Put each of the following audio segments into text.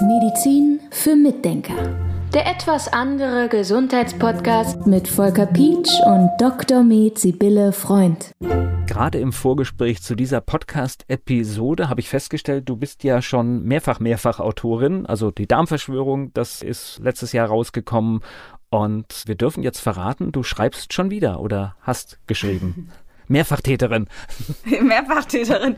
Medizin für Mitdenker. Der etwas andere Gesundheitspodcast mit Volker Pietsch und Dr. Med Sibylle Freund. Gerade im Vorgespräch zu dieser Podcast-Episode habe ich festgestellt, du bist ja schon mehrfach, mehrfach Autorin. Also die Darmverschwörung, das ist letztes Jahr rausgekommen. Und wir dürfen jetzt verraten, du schreibst schon wieder oder hast geschrieben. Mehrfachtäterin. Mehrfachtäterin.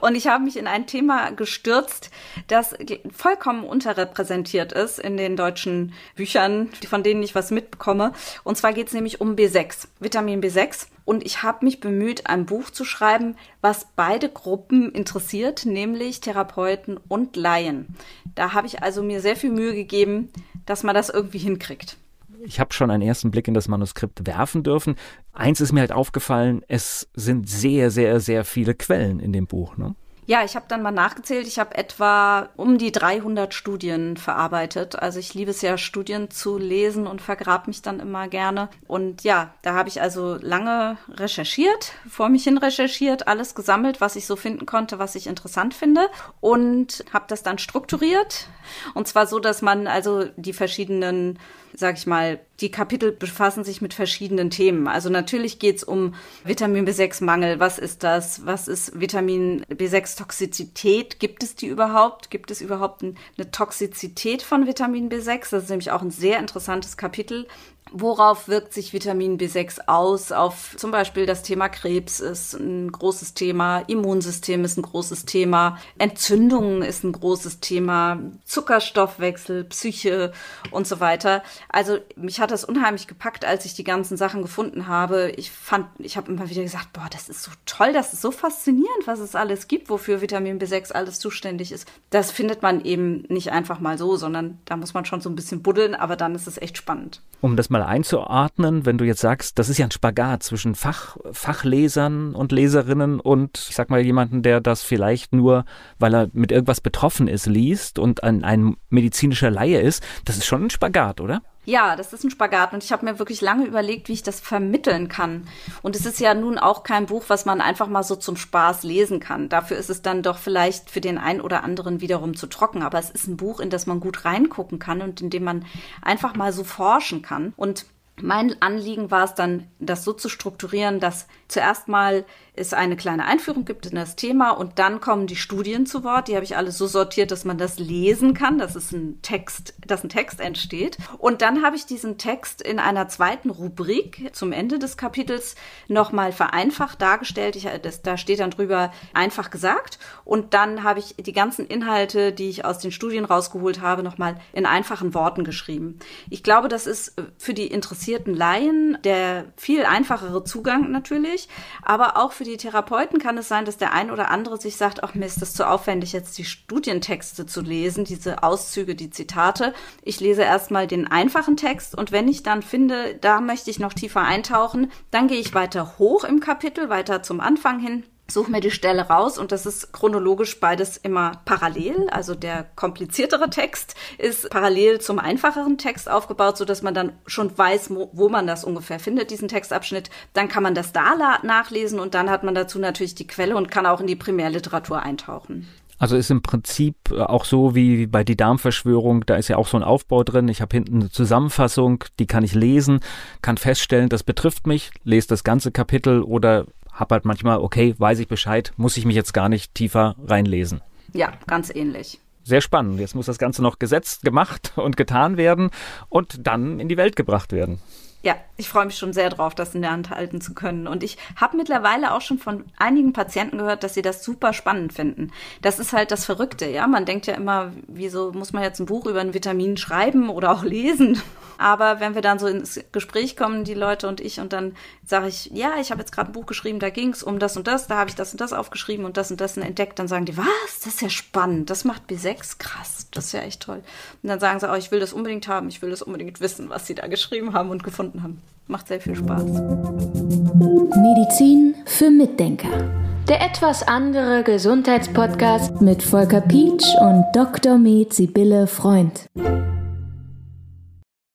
Und ich habe mich in ein Thema gestürzt, das vollkommen unterrepräsentiert ist in den deutschen Büchern, von denen ich was mitbekomme. Und zwar geht es nämlich um B6, Vitamin B6. Und ich habe mich bemüht, ein Buch zu schreiben, was beide Gruppen interessiert, nämlich Therapeuten und Laien. Da habe ich also mir sehr viel Mühe gegeben, dass man das irgendwie hinkriegt ich habe schon einen ersten Blick in das Manuskript werfen dürfen. Eins ist mir halt aufgefallen, es sind sehr, sehr, sehr viele Quellen in dem Buch. Ne? Ja, ich habe dann mal nachgezählt. Ich habe etwa um die 300 Studien verarbeitet. Also ich liebe es ja, Studien zu lesen und vergrab mich dann immer gerne. Und ja, da habe ich also lange recherchiert, vor mich hin recherchiert, alles gesammelt, was ich so finden konnte, was ich interessant finde und habe das dann strukturiert. Und zwar so, dass man also die verschiedenen sag ich mal, die Kapitel befassen sich mit verschiedenen Themen. Also natürlich geht's um Vitamin B6-Mangel. Was ist das? Was ist Vitamin B6-Toxizität? Gibt es die überhaupt? Gibt es überhaupt eine Toxizität von Vitamin B6? Das ist nämlich auch ein sehr interessantes Kapitel. Worauf wirkt sich Vitamin B6 aus? Auf zum Beispiel das Thema Krebs ist ein großes Thema, Immunsystem ist ein großes Thema, Entzündungen ist ein großes Thema, Zuckerstoffwechsel, Psyche und so weiter. Also mich hat das unheimlich gepackt, als ich die ganzen Sachen gefunden habe. Ich fand, ich habe immer wieder gesagt, boah, das ist so toll, das ist so faszinierend, was es alles gibt, wofür Vitamin B6 alles zuständig ist. Das findet man eben nicht einfach mal so, sondern da muss man schon so ein bisschen buddeln, aber dann ist es echt spannend. Um das mal einzuordnen, wenn du jetzt sagst, das ist ja ein Spagat zwischen Fach, Fachlesern und Leserinnen und ich sag mal jemanden, der das vielleicht nur, weil er mit irgendwas betroffen ist, liest und ein, ein medizinischer Laie ist, das ist schon ein Spagat, oder? Ja, das ist ein Spagat und ich habe mir wirklich lange überlegt, wie ich das vermitteln kann. Und es ist ja nun auch kein Buch, was man einfach mal so zum Spaß lesen kann. Dafür ist es dann doch vielleicht für den einen oder anderen wiederum zu trocken. Aber es ist ein Buch, in das man gut reingucken kann und in dem man einfach mal so forschen kann. Und mein Anliegen war es dann, das so zu strukturieren, dass zuerst mal es eine kleine Einführung gibt in das Thema und dann kommen die Studien zu Wort. Die habe ich alle so sortiert, dass man das lesen kann, dass es ein Text, dass ein Text entsteht. Und dann habe ich diesen Text in einer zweiten Rubrik zum Ende des Kapitels nochmal vereinfacht dargestellt. Ich, das, da steht dann drüber einfach gesagt. Und dann habe ich die ganzen Inhalte, die ich aus den Studien rausgeholt habe, nochmal in einfachen Worten geschrieben. Ich glaube, das ist für die interessierten Laien der viel einfachere Zugang natürlich, aber auch für die Therapeuten kann es sein, dass der ein oder andere sich sagt, ach mir ist das zu aufwendig, jetzt die Studientexte zu lesen, diese Auszüge, die Zitate. Ich lese erstmal den einfachen Text und wenn ich dann finde, da möchte ich noch tiefer eintauchen, dann gehe ich weiter hoch im Kapitel, weiter zum Anfang hin suche mir die Stelle raus und das ist chronologisch beides immer parallel. Also der kompliziertere Text ist parallel zum einfacheren Text aufgebaut, so dass man dann schon weiß, wo man das ungefähr findet, diesen Textabschnitt. Dann kann man das da nachlesen und dann hat man dazu natürlich die Quelle und kann auch in die Primärliteratur eintauchen. Also ist im Prinzip äh, auch so wie bei die Darmverschwörung, da ist ja auch so ein Aufbau drin. Ich habe hinten eine Zusammenfassung, die kann ich lesen, kann feststellen, das betrifft mich, lese das ganze Kapitel oder habe halt manchmal, okay, weiß ich Bescheid, muss ich mich jetzt gar nicht tiefer reinlesen. Ja, ganz ähnlich. Sehr spannend. Jetzt muss das Ganze noch gesetzt, gemacht und getan werden und dann in die Welt gebracht werden. Ja, ich freue mich schon sehr drauf, das in der Hand halten zu können. Und ich habe mittlerweile auch schon von einigen Patienten gehört, dass sie das super spannend finden. Das ist halt das Verrückte, ja. Man denkt ja immer, wieso muss man jetzt ein Buch über ein Vitamin schreiben oder auch lesen? Aber wenn wir dann so ins Gespräch kommen, die Leute und ich, und dann sage ich, ja, ich habe jetzt gerade ein Buch geschrieben, da ging es um das und das, da habe ich das und das aufgeschrieben und das und das entdeckt, dann sagen die, was? Das ist ja spannend, das macht B6 krass, das ist ja echt toll. Und dann sagen sie, oh, ich will das unbedingt haben, ich will das unbedingt wissen, was sie da geschrieben haben und gefunden haben. Macht sehr viel Spaß. Medizin für Mitdenker. Der etwas andere Gesundheitspodcast mit Volker Pietsch und Dr. Med Sibylle Freund.